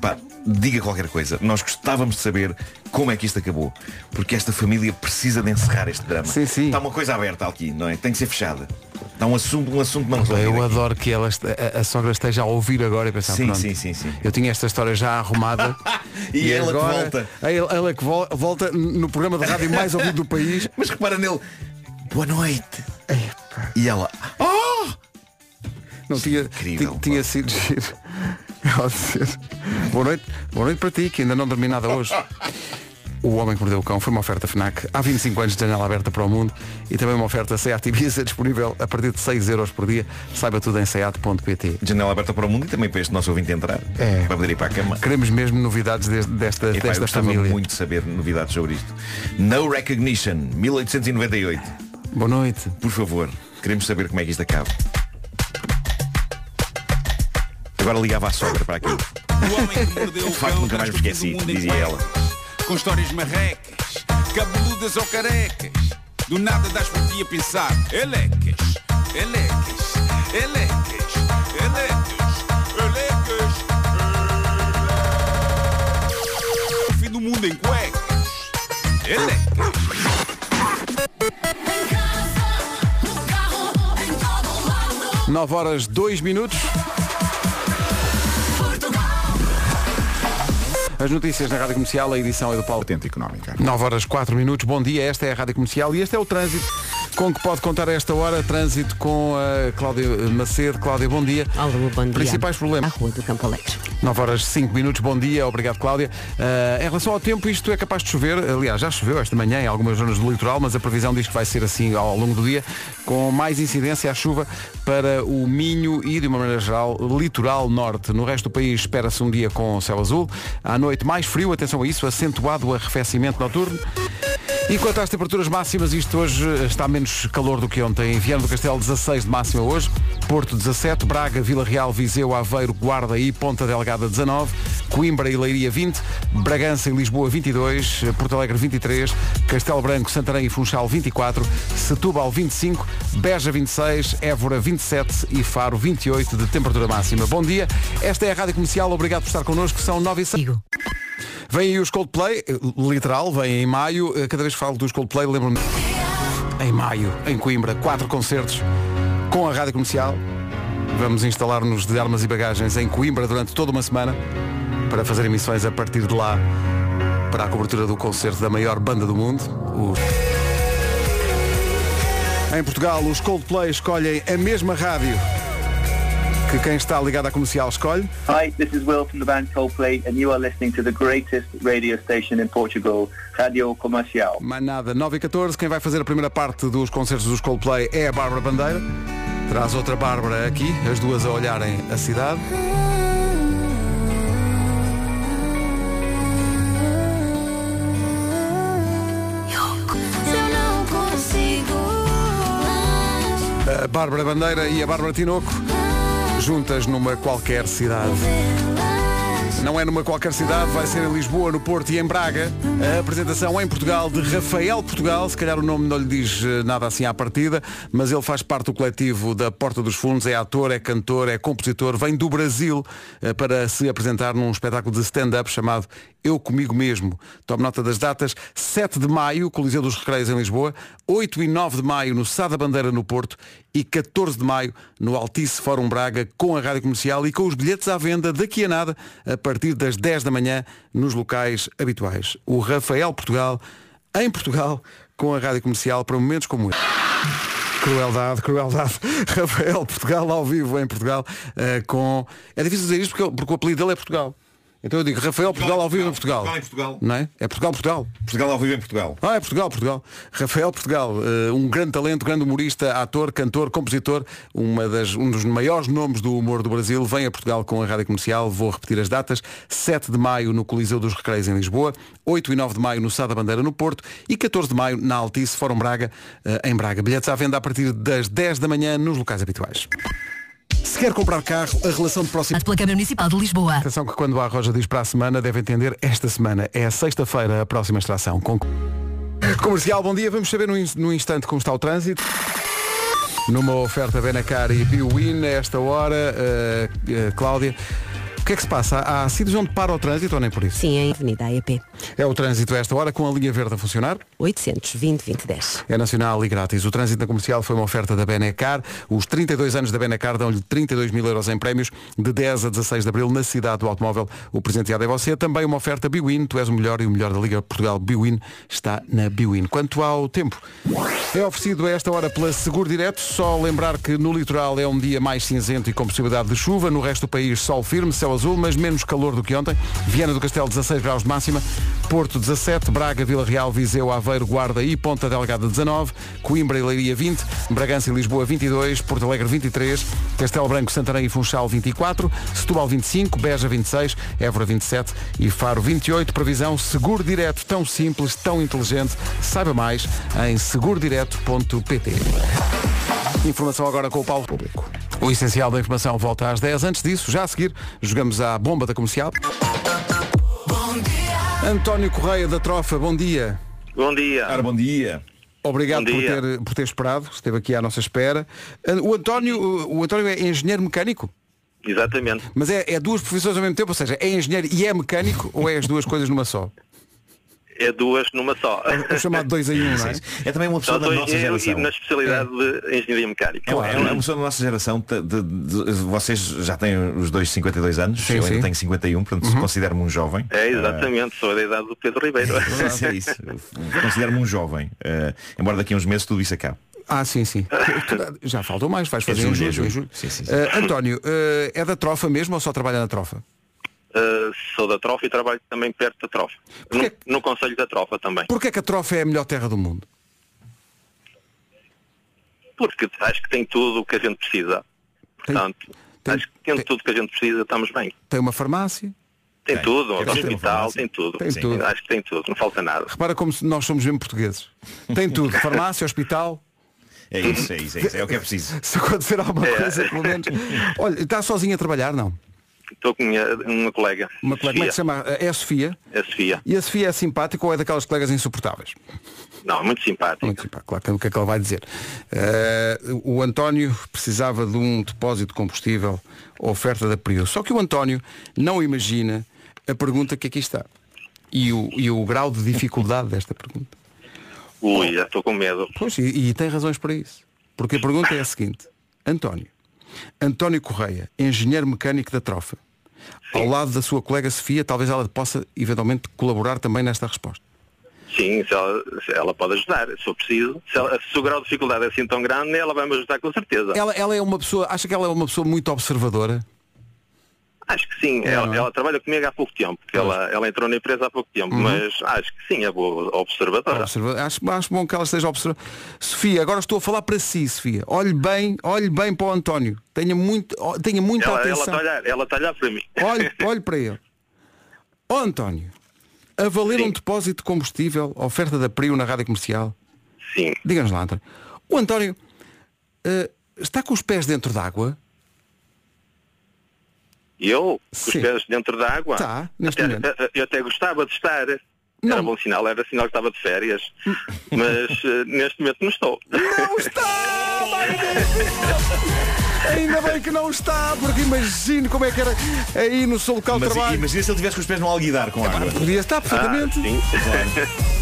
pá, diga qualquer coisa. Nós gostávamos de saber como é que isto acabou. Porque esta família precisa de encerrar este drama. Sim, sim. Está uma coisa aberta aqui, não é? Tem que ser fechada. Está um assunto, um assunto não resolvido. Eu aqui. adoro que ela, a, a sogra esteja a ouvir agora e pensar, Sim, pronto, sim, sim, sim. eu tinha esta história já arrumada *laughs* E ela que agora, volta. Ela, ela que vol- volta no programa de rádio mais ouvido do país. *laughs* Mas repara nele. Boa noite. E ela. Oh! Não tinha, Incrível, ti- tinha sido giro. *laughs* Boa noite, boa noite para ti, que ainda não dormi nada hoje. *laughs* O Homem que Mordeu o Cão foi uma oferta FNAC há 25 anos de janela aberta para o mundo e também uma oferta SEAT Ibiza disponível a partir de 6 euros por dia. Saiba tudo em seat.pt. Janela aberta para o mundo e também para este nosso ouvinte entrar. É. Para poder ir para a cama. Queremos mesmo novidades des- desta, Epá, eu desta gostava família. muito saber novidades sobre isto. No Recognition 1898. Boa noite. Por favor, queremos saber como é que isto acaba. Agora ligava a sogra para aqui. O homem que mordeu o facto, cão nunca mais me esqueci, todo mundo em dizia ela. cuecas, Com histórias marrecas, cabeludas ou carecas. Do nada das por ti a pensar. Elecas, elecas, elecas, elecas, elecas. O fim do mundo em cuecas. Elecas. 9 horas 2 minutos. As notícias na Rádio Comercial, a edição é do Paulo. Patente económica. 9 horas 4 minutos, bom dia, esta é a Rádio Comercial e este é o trânsito com que pode contar a esta hora, trânsito com a Cláudia Macedo. Cláudia, bom dia. Alô, bom dia. Principais problemas. À Rua do Campo Alegre. 9 horas 5 minutos, bom dia, obrigado Cláudia. Ah, em relação ao tempo, isto é capaz de chover, aliás, já choveu esta manhã em algumas zonas do litoral, mas a previsão diz que vai ser assim ao longo do dia, com mais incidência à chuva para o Minho e, de uma maneira geral, litoral norte. No resto do país espera-se um dia com céu azul. À noite mais frio, atenção a isso, acentuado o arrefecimento noturno. E quanto às temperaturas máximas, isto hoje está menos calor do que ontem. Viana do Castelo 16 de máxima hoje, Porto 17, Braga, Vila Real, Viseu, Aveiro, Guarda e Ponta Delgada 19, Coimbra e Leiria 20, Bragança e Lisboa 22, Porto Alegre 23, Castelo Branco, Santarém e Funchal 24, Setúbal 25, Beja 26, Évora 27 e Faro 28 de temperatura máxima. Bom dia, esta é a Rádio Comercial, obrigado por estar connosco, são 9 e 6. Vem aí os Coldplay, eh, literal, vem em maio. Eh, Cada vez que falo dos Coldplay, lembro-me. Em maio, em Coimbra, quatro concertos com a rádio comercial. Vamos instalar-nos de armas e bagagens em Coimbra durante toda uma semana para fazer emissões a partir de lá para a cobertura do concerto da maior banda do mundo. Os... Em Portugal, os Coldplay escolhem a mesma rádio que quem está ligado à comercial escolhe. Hi, this is Will from the band Coldplay, and you are listening to the greatest radio station in Portugal, Radio Comercial. Mais nada, 9 e 14, quem vai fazer a primeira parte dos concertos dos Coldplay é a Bárbara Bandeira. Traz outra Bárbara aqui, as duas a olharem a cidade. A Bárbara Bandeira e a Bárbara Tinoco, juntas numa qualquer cidade. Não é numa qualquer cidade, vai ser em Lisboa, no Porto e em Braga. A apresentação em Portugal de Rafael Portugal, se calhar o nome não lhe diz eh, nada assim à partida, mas ele faz parte do coletivo da Porta dos Fundos, é ator, é cantor, é compositor, vem do Brasil eh, para se apresentar num espetáculo de stand-up chamado Eu Comigo Mesmo. Tome nota das datas, 7 de maio, Coliseu dos Recreios em Lisboa, 8 e 9 de maio no Sá da Bandeira no Porto e 14 de maio no Altice Fórum Braga com a Rádio Comercial e com os bilhetes à venda daqui a nada a partir das 10 da manhã nos locais habituais. O Rafael Portugal, em Portugal, com a Rádio Comercial para momentos como este. Crueldade, crueldade. *laughs* Rafael Portugal ao vivo em Portugal eh, com. É difícil dizer isto porque, porque o apelido dele é Portugal. Então eu digo Rafael Portugal ao vivo em Portugal. Portugal em Portugal. Não é? É Portugal, Portugal. Portugal ao vivo em Portugal. Ah, é Portugal, Portugal. Rafael Portugal, eh, um grande talento, grande humorista, ator, cantor, compositor, uma das, um dos maiores nomes do humor do Brasil, vem a Portugal com a Rádio Comercial. Vou repetir as datas. 7 de maio no Coliseu dos Recreios em Lisboa, 8 e 9 de maio no Sá da Bandeira no Porto e 14 de maio na Altice Fórum Braga, eh, em Braga. Bilhetes à venda a partir das 10 da manhã nos locais habituais. Quer comprar carro, a relação de proximidade. Pela Câmara Municipal de Lisboa. Atenção que quando a Roja diz para a semana, deve entender esta semana. É a sexta-feira a próxima extração. Com... Comercial, bom dia. Vamos saber no, in- no instante como está o trânsito. Numa oferta Benacar e Biwin, a esta hora, eh, eh, Cláudia, o que é que se passa? Há, sítios onde para o trânsito ou nem por isso? Sim, em Avenida AEP. É o trânsito a esta hora com a linha verde a funcionar. 820 2010. É nacional e grátis. O trânsito na comercial foi uma oferta da Benacar. Os 32 anos da Benacar dão-lhe 32 mil euros em prémios de 10 a 16 de abril na cidade do automóvel. O presenteado é você. Também uma oferta Biwin. Tu és o melhor e o melhor da Liga Portugal. Biwin está na Biwin. Quanto ao tempo, é oferecido a esta hora pela Seguro Direto. Só lembrar que no litoral é um dia mais cinzento e com possibilidade de chuva. No resto do país, sol firme, céu azul, mas menos calor do que ontem. Viana do Castelo, 16 graus de máxima. Porto, 17. Braga, Vila Real, Viseu, Aveiro, Guarda e Ponta Delgada, 19. Coimbra e Leiria, 20. Bragança e Lisboa, 22. Porto Alegre, 23. Castelo Branco, Santarém e Funchal, 24. Setúbal, 25. Beja, 26. Évora, 27. E Faro, 28. Previsão Seguro Direto, tão simples, tão inteligente. Saiba mais em segurodireto.pt. Informação agora com o Paulo Público. O essencial da informação volta às 10. Antes disso, já a seguir, jogamos à bomba da comercial. António Correia da Trofa, bom dia. Bom dia. Ora, bom dia. Obrigado Bom por dia. ter, por ter esperado, esteve aqui à nossa espera. O António, o António é engenheiro mecânico, Exatamente. mas é, é duas profissões ao mesmo tempo, ou seja, é engenheiro e é mecânico ou é as duas *laughs* coisas numa só? É duas numa só. É o chamado dois em um, não é? É também uma Só pessoa da dois nossa geração. na especialidade de engenharia mecânica. É uma- é uma pessoa da nossa geração, de- de- de- vocês já têm os dois 52 anos, Sim, eu sim. Uhum. ainda tenho 51, portanto considero-me um jovem. É, exatamente. Sou da idade do Pedro Ribeiro. É isso. Considero-me um jovem. Eh, embora daqui a uns meses tudo isso acabe. Ah, sim, sim. Já faltou mais, vais É fazer em julho, julho. é em julho. Sim, sim, sim. Eh, António, eh, é da trofa mesmo ou só trabalha na trofa? Uh, sou da Trofa e trabalho também perto da Trofa. Porquê? No, no Conselho da Trofa também. Porquê é que a trofa é a melhor terra do mundo? Porque acho que tem tudo o que a gente precisa. Portanto, tem- acho que tendo tudo o que a gente precisa, estamos bem. Tem uma farmácia? Tem Tem. tudo, Tem um hospital, tem tudo. Tem Sim, tudo. Acho que tem tudo, não falta nada. Repara como nós somos mesmo portugueses. Tem tudo, *laughs* farmácia, hospital. É isso, é isso, é isso. É o que é preciso. Se acontecer alguma É. coisa, pelo menos. Olha, está sozinho a trabalhar, não? Estou com minha- uma colega. Uma colega, como é que se Sofia. chama? É a Sofia. É a Sofia. E a Sofia é simpática ou é daquelas colegas insuportáveis? Não, muito simpática. Muito simpática, claro que o que é que ela vai dizer. Eh, o António precisava de um depósito de combustível, oferta da Prio. Só que o António não imagina a pergunta que aqui está. E o, e o grau de dificuldade desta pergunta. Ui, já estou com medo. Pois, e, e tem razões para isso. Porque a pergunta é a seguinte. António. António Correia, engenheiro mecânico da Trofa. Ao lado da sua colega Sofia, talvez ela possa eventualmente colaborar também nesta resposta. Sim, se ela, se ela pode ajudar, se eu preciso. Se, ela- se o grau de dificuldade é assim tão grande, ela vai me ajudar com certeza. Ela, ela é uma pessoa, acha que ela é uma pessoa muito observadora? Acho que sim. Ela, ela trabalha comigo há pouco tempo, porque ela, ela entrou na empresa há pouco tempo, Uhum. mas acho que sim, é boa observadora. Observa- Acho, acho bom que ela esteja observando. Sofia, agora estou a falar para si, Sofia. Olhe bem, olhe bem para o António. Tenha, muito, tenha muita Ela ela atenção. está a olhar, ela está a olhar para mim. Olhe, *laughs* olhe para ele. Ó António, a valer Sim. um depósito de combustível, oferta da Prio na rádio comercial. Sim. Diga-nos lá, António. O António eh, está com os pés dentro d'água? E eu, com Sim. os pés dentro da água, Tá, neste até, momento. eu até gostava de estar. Não. Era bom sinal, era sinal que estava de férias. mas eh, neste momento não estou. Não está! Ainda bem que não está, porque imagino como é que era aí no seu local de Mas trabalho. imagina se ele tivesse com os pés no alguidar com água. Podia estar Ah, perfeitamente. sim. *laughs*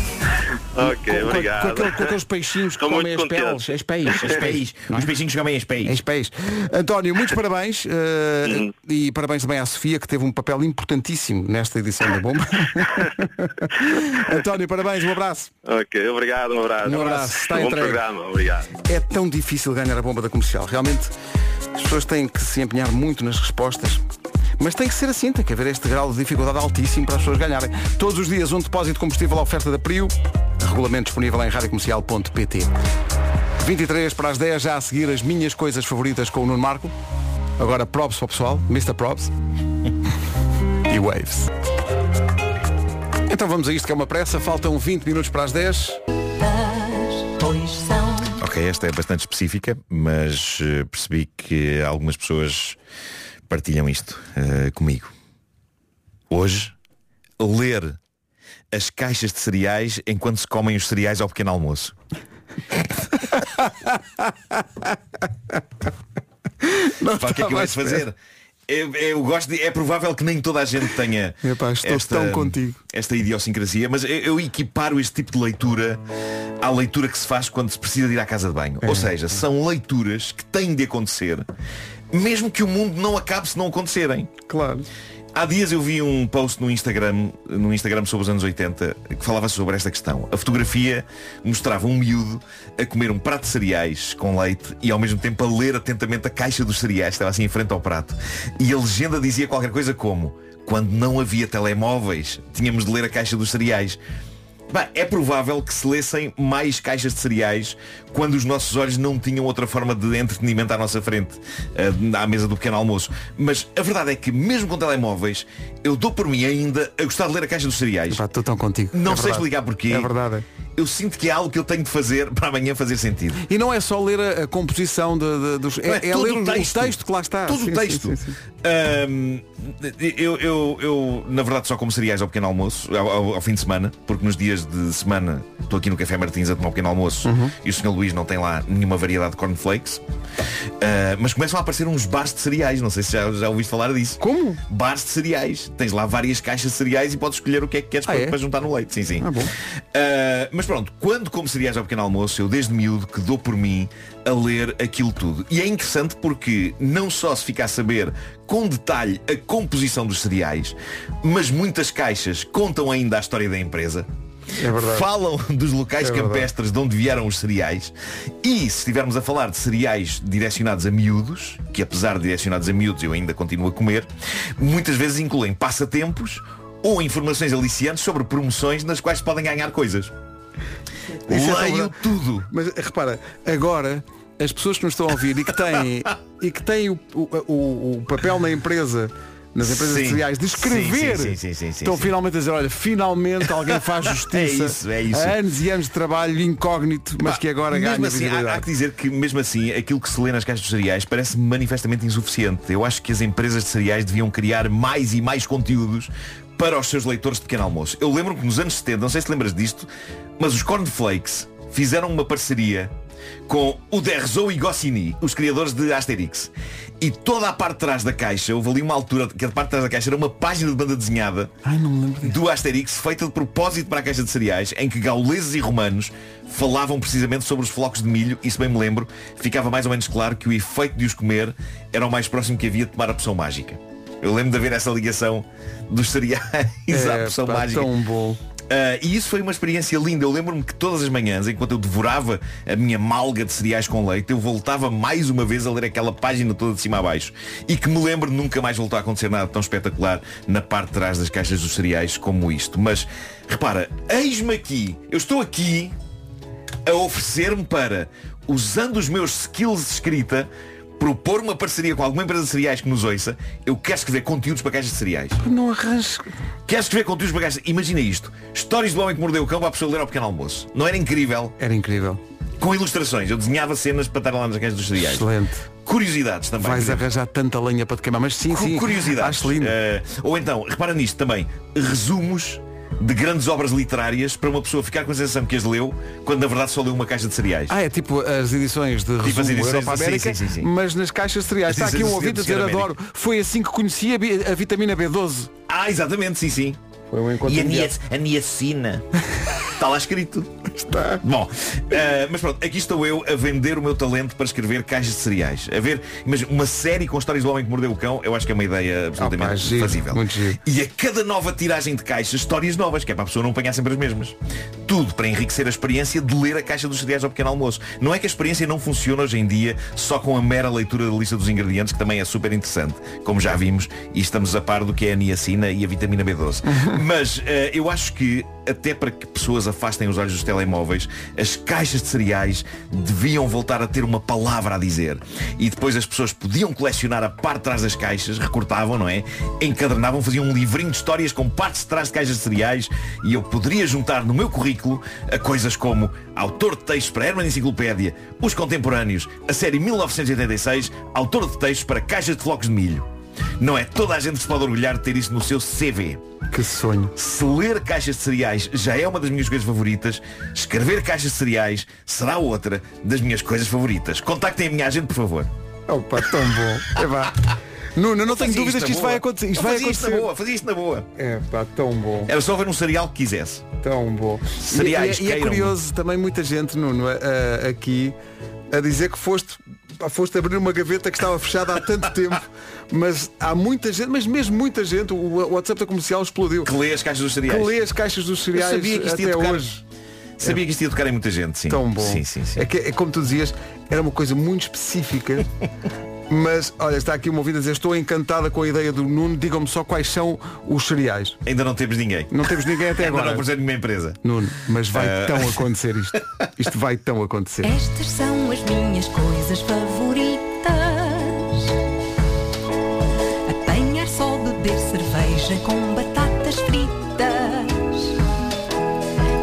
*laughs* ok, com, obrigado. com aquele- com aqueles *laughs* peixinhos que Estou comem as contente. peles. As peixes, as *laughs* peixes. Os peixinhos comem as As pés. peixes. António, muitos parabéns Hum. e parabéns também à Sofia que teve um papel importantíssimo nesta edição da Bomba. António, parabéns, um abraço. Ok, obrigado, um abraço. Um abraço, está Bom entregue. programa, obrigado. É tão difícil ganhar a bomba da comercial. Realmente as pessoas têm que se empenhar muito nas respostas. Mas tem que ser assim, tem que haver este grau de dificuldade altíssimo para as pessoas ganharem. Todos os dias um depósito de combustível à oferta da Prio. Regulamento disponível em radiocomercial.pt 23 para as 10, já a seguir as minhas coisas favoritas com o Nuno Marco. Agora props para o pessoal, Mr. Props. *laughs* e Waves. Então vamos a isto que é uma pressa, faltam 20 minutos para as 10. Ok, esta é bastante específica, mas eh, percebi que algumas pessoas partilham isto eh, comigo. Hoje, ler as caixas de cereais enquanto se comem os cereais ao pequeno almoço. *laughs* Pá, o que é que vai-se fazer? Eu, eu gosto de, é provável que nem toda a gente tenha Epá, contigo. esta idiosincrasia, mas eu, eu equiparo este tipo de leitura à leitura que se faz quando se precisa de ir à casa de banho. É. Ou seja, são leituras que têm de acontecer, mesmo que o mundo não acabe se não acontecerem. Claro. Há dias eu vi um post no Instagram, no Instagram sobre os anos 80 que falava sobre esta questão. A fotografia mostrava um miúdo a comer um prato de cereais com leite e ao mesmo tempo a ler atentamente a caixa dos cereais, estava assim em frente ao prato. E a legenda dizia qualquer coisa como quando não havia telemóveis, tínhamos de ler a caixa dos cereais. Bem, é provável que se lessem mais caixas de cereais quando os nossos olhos não tinham outra forma de entretenimento à nossa frente, eh, à mesa do pequeno almoço. Mas a verdade é que, mesmo com telemóveis, eu dou por mim ainda a gostar de ler a caixa dos cereais. Pá, estou tão contigo. Não É sei verdade. explicar porquê. É verdade. Eu sinto que é algo que eu tenho de fazer *laughs* para amanhã fazer sentido. E não é só ler a, a composição de, de- dos. É, é todo ler o texto. o texto que lá está. Todo Sim, o texto. sim, sim. Ahm, eu, eu, eu, na verdade, só como cereais ao pequeno almoço, ao, ao- ao fim de semana, porque nos dias de semana estou aqui no Café Martins a tomar um pequeno almoço Uhum. e o Sr. Luís não tem lá nenhuma variedade de cornflakes. Ah, mas começam a aparecer uns bares de cereais, não sei se já, já ouviste falar disso. Como? Bares de cereais. Tens lá várias caixas de cereais e podes escolher o que é que queres Ah, para, é? para juntar no leite. Sim, sim. Ah. Uh, mas pronto, quando como cereais ao pequeno almoço, eu desde miúdo que dou por mim a ler aquilo tudo. E é interessante porque não só se fica a saber com detalhe a composição dos cereais, mas muitas caixas contam ainda a história da empresa. É. Falam dos locais É campestres de onde vieram os cereais e se estivermos a falar de cereais direcionados a miúdos, que apesar de direcionados a miúdos eu ainda continuo a comer, muitas vezes incluem passatempos ou informações aliciantes sobre promoções nas quais podem ganhar coisas. Isso é Leio verdade. tudo. Mas repara, agora as pessoas que nos estão a ouvir e que têm, *laughs* e que têm o, o- o papel na empresa, nas empresas Sim. de cereais, de escrever, Sim, sim, sim, estão finalmente a dizer, olha, finalmente alguém faz *laughs* justiça. É isso, é isso. Há anos e anos de trabalho incógnito, mas Pá, que agora ganha assim, há, há que dizer que mesmo assim aquilo que se lê nas caixas de cereais parece manifestamente insuficiente. Eu acho que as empresas de cereais deviam criar mais e mais conteúdos para os seus leitores de pequeno almoço. Eu lembro-me que nos anos 70, não sei se lembras disto, mas os Cornflakes fizeram uma parceria com o Derzo e Goscinny, os criadores de Asterix. E toda a parte de trás da caixa, houve ali uma altura que a parte de trás da caixa era uma página de banda desenhada Ai, do Asterix feita de propósito para a caixa de cereais em que gauleses e romanos falavam precisamente sobre os flocos de milho e se bem me lembro ficava mais ou menos claro que o efeito de os comer era o mais próximo que havia de tomar a poção mágica eu lembro de haver essa ligação dos cereais *laughs* à É, poção pá, mágica tão bom. Uh, e isso foi uma experiência linda. Eu lembro-me que todas as manhãs, enquanto eu devorava a minha malga de cereais com leite, eu voltava mais uma vez a ler aquela página toda de cima a baixo. E que me lembro nunca mais voltou a acontecer nada tão espetacular na parte de trás das caixas dos cereais como isto. Mas repara, eis-me aqui, eu estou aqui a oferecer-me para, usando os meus skills de escrita, propor uma parceria com alguma empresa de cereais que nos ouça, eu quero escrever conteúdos para caixas de cereais. Não arranjo. Queres escrever conteúdos para caixas? Imagina isto. Histórias do homem que mordeu o cão para a pessoa ler ao pequeno almoço. Não era incrível? Era incrível. Com ilustrações. Eu desenhava cenas para estar lá nas caixas dos cereais. Excelente. Curiosidades também. Vais exemplo. arranjar tanta lenha para te queimar. Mas sim, Cu- sim. Curiosidades. Acho lindo. Eh, ou então, repara nisto também. Resumos de grandes obras literárias para uma pessoa ficar com a sensação que as leu, quando na verdade só leu uma caixa de cereais. Ah, é tipo as edições de resumo as edições Europa de- América, sim, sim, sim. mas nas caixas de cereais. As Está aqui um ouvinte a dizer, adoro. Foi assim que conheci a, a vitamina B12. Ah, exatamente, sim, sim. Foi um encontro E a, imediato. nia, a niacina. *laughs* Está lá escrito. Está. Bom, eh, mas pronto, aqui estou eu a vender o meu talento para escrever caixas de cereais. A ver, mas uma série com histórias do homem que mordeu o cão, eu acho que é uma ideia absolutamente Ah, pá, giro, fazível. E a cada nova tiragem de caixas, histórias novas, que é para a pessoa não apanhar sempre as mesmas. Tudo para enriquecer a experiência de ler a caixa dos cereais ao pequeno almoço. Não é que a experiência não funciona hoje em dia só com a mera leitura da lista dos ingredientes, que também é super interessante, como já vimos, e estamos a par do que é a niacina e a vitamina B12. *laughs* Mas eh, eu acho que até para que pessoas afastem os olhos dos telemóveis, as caixas de cereais deviam voltar a ter uma palavra a dizer. E depois as pessoas podiam colecionar a parte de trás das caixas, recortavam, não é? Encadernavam, faziam um livrinho de histórias com partes de trás de caixas de cereais e eu poderia juntar no meu currículo a coisas como autor de textos para Herman Enciclopédia, Os Contemporâneos, a série 1986, autor de textos para caixas de flocos de milho. Não é toda a gente que se pode orgulhar de ter isso no seu CV. Que sonho. Se ler caixas de cereais já é uma das minhas coisas favoritas, escrever caixas de cereais será outra das minhas coisas favoritas. Contactem a minha agente, por favor. Opa, tão bom. É vá. Nuno, não tenho dúvidas que isto vai boa. acontecer. Isto vai fazia isto na acontecer. boa, fazia isto na boa. É pá, tão bom. Era só ver um cereal que quisesse. Tão bom. Cereais, e, e, e é curioso também muita gente, Nuno, a- a- aqui a dizer que foste, pá, foste abrir uma gaveta que estava fechada há tanto tempo. Mas há muita gente, mas mesmo muita gente, o WhatsApp da comercial explodiu. Que lê as caixas dos cereais. Que lê as caixas dos Eu cereais sabia que isto ia até tocar. hoje. Sabia que isto ia tocar em muita gente, sim. Tão bom. Sim, sim, sim. É, que, é como tu dizias, era uma coisa muito específica. *laughs* Mas, olha, está aqui uma ouvinte a dizer, estou encantada com a ideia do Nuno, digam-me só quais são os cereais. Ainda não temos ninguém. Não temos ninguém até *laughs* Ainda agora. não apareceu nenhuma empresa. Nuno, mas vai Ah. tão acontecer isto. Isto vai tão acontecer. Estas são as minhas coisas favoritas. Apanhar só beber cerveja com batatas fritas.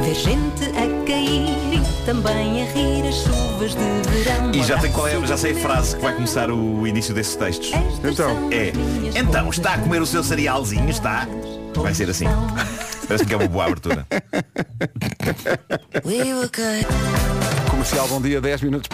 Ver gente a cair e também a rir as chuvas de verão. E já, tem qual é, já sei a frase que vai começar o início desses textos. Então. É. Então, está a comer o seu cerealzinho, está? Vai ser assim. *laughs* Parece que é uma boa abertura. *laughs* Comercial, bom dia, 10 minutos.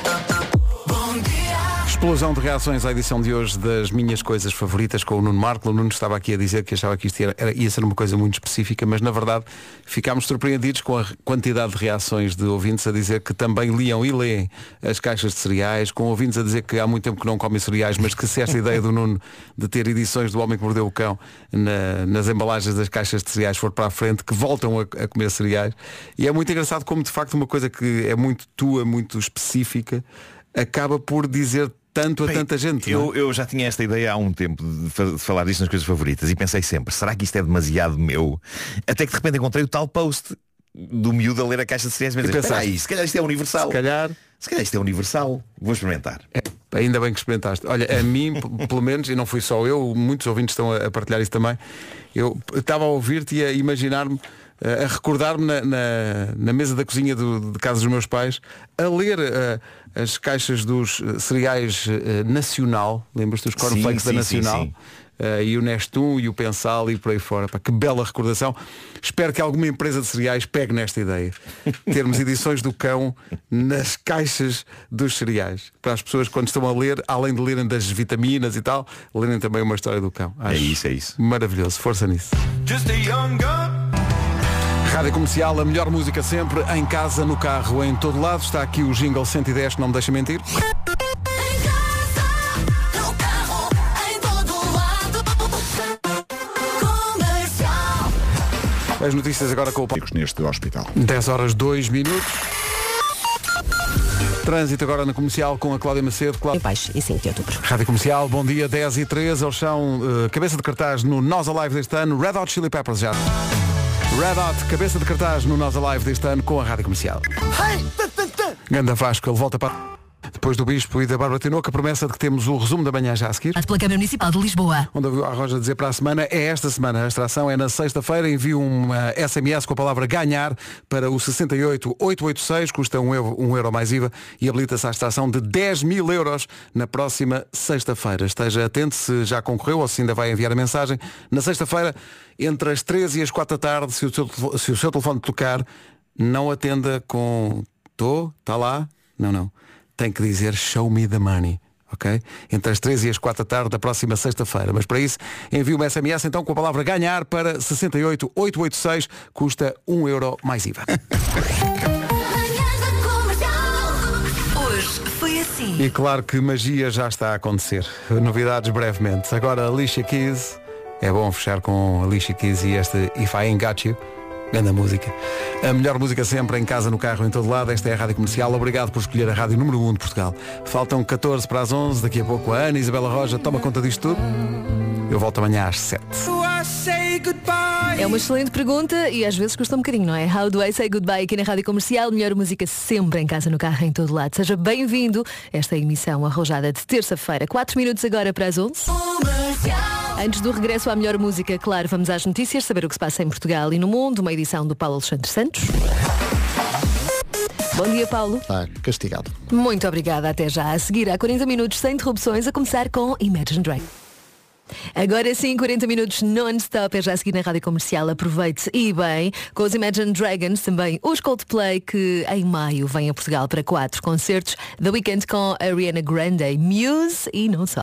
Explosão de reações à edição de hoje das minhas coisas favoritas com o Nuno Marco. O Nuno estava aqui a dizer que achava que isto era, era- ia ser uma coisa muito específica, mas na verdade ficámos surpreendidos com a quantidade de reações de ouvintes a dizer que também liam e leem as caixas de cereais, com ouvintes a dizer que há muito tempo que não comem cereais, mas que se esta ideia do Nuno de ter edições do Homem que Mordeu o Cão na- nas embalagens das caixas de cereais for para a frente, que voltam a, a comer cereais. E é muito engraçado como de facto uma coisa que é muito tua, muito específica, acaba por dizer tanto a Bem, tanta gente. é? Eu, eu já tinha esta ideia há um tempo de, de falar disto nas coisas favoritas e pensei sempre, será que isto é demasiado meu? Até que de repente encontrei o tal post do miúdo a ler a caixa de cereais e pensei, pensaste, "Espera aí, se calhar isto é universal. Se calhar. Se calhar isto é universal. Vou experimentar. É, ainda bem que experimentaste. Olha, a mim, pelo menos, e não fui só eu, muitos ouvintes estão a, a partilhar isso também, eu estava a ouvir-te e a imaginar-me, eh, a recordar-me na, na- na mesa da cozinha do- de casa dos meus pais, a ler eh, as caixas dos eh, cereais eh, Nacional, lembras-te dos cornflakes da sim, sim, Nacional? sim. Eh, e o Nestum e o Pensal e por aí fora. Pá, que bela recordação. Espero que alguma empresa de cereais pegue nesta ideia. *laughs* Termos edições do cão nas caixas dos cereais. Para as pessoas quando estão a ler, além de lerem das vitaminas e tal, lerem também uma história do cão. É isso, é isso. Maravilhoso. Força nisso. Just a young gun. Rádio Comercial, a melhor música sempre, em casa, no carro, em todo lado. Está aqui o Jingle 110, que não me deixa mentir. As notícias agora com o Paulo. neste hospital. 10 horas 2 minutos. Trânsito agora na comercial com a Cláudia Macedo. Cláudia... Baixo e 5 de outubro. Rádio Comercial, bom dia, 10 e 3. Eles são eh, cabeça de cartaz no Nós Alive deste ano. Red Hot Chili Peppers já. Red Hot, cabeça de cartaz no Nós Alive deste ano com a Rádio Comercial. Ganda Vasco, ele volta para. Depois do Bispo e da Bárbara Tinoco, a promessa de que temos o resumo da manhã já a seguir. Pela Câmara Municipal de Lisboa. Onde a Roja dizer para a semana, é esta semana. A extração é na sexta-feira. Envie uma SMS com a palavra ganhar para o 68886, custa um euro, um euro mais IVA e habilita-se à extração de 10 mil euros na próxima sexta-feira. Esteja atento se já concorreu ou se ainda vai enviar a mensagem. Na sexta-feira, entre as 13 e as 4 da tarde, se o seu, se o seu telefone tocar, não atenda com tô, está lá. Não, não. Tem que dizer show me the money. ok? Entre as 3 e as 4 da tarde da próxima sexta-feira. Mas para isso, envie uma SMS então com a palavra ganhar para 68886, custa 1 euro mais IVA. Assim. E claro que magia já está a acontecer. Novidades brevemente. Agora Alicia Keys. É bom fechar com Alicia Keys e este If I Ain't Got You. Grande música. A melhor música sempre em casa, no carro, em todo lado. Esta é a Rádio Comercial. Obrigado por escolher a Rádio número 1 de Portugal. Faltam 14 para as 11. Daqui a pouco a Ana Isabela Roja toma conta disto tudo. Eu volto amanhã às 7. É uma excelente pergunta e às vezes custa um bocadinho, não é? How do I say goodbye aqui na Rádio Comercial? Melhor música sempre em casa, no carro, em todo lado. Seja bem-vindo a esta emissão arrojada de terça-feira. 4 minutos agora para as 11. Antes do regresso à melhor música, claro, vamos às notícias, saber o que se passa em Portugal e no mundo. Uma edição do Paulo Alexandre Santos. Bom dia, Paulo. Está castigado. Muito obrigada. Até já. A seguir, há 40 minutos sem interrupções, a começar com Imagine Dragons. Agora sim, 40 minutos non-stop, é já a seguir na Rádio Comercial. Aproveite e bem com os Imagine Dragons, também os Coldplay, que em maio vêm a Portugal para quatro concertos. The Weekend com Ariana Grande, Muse e não só.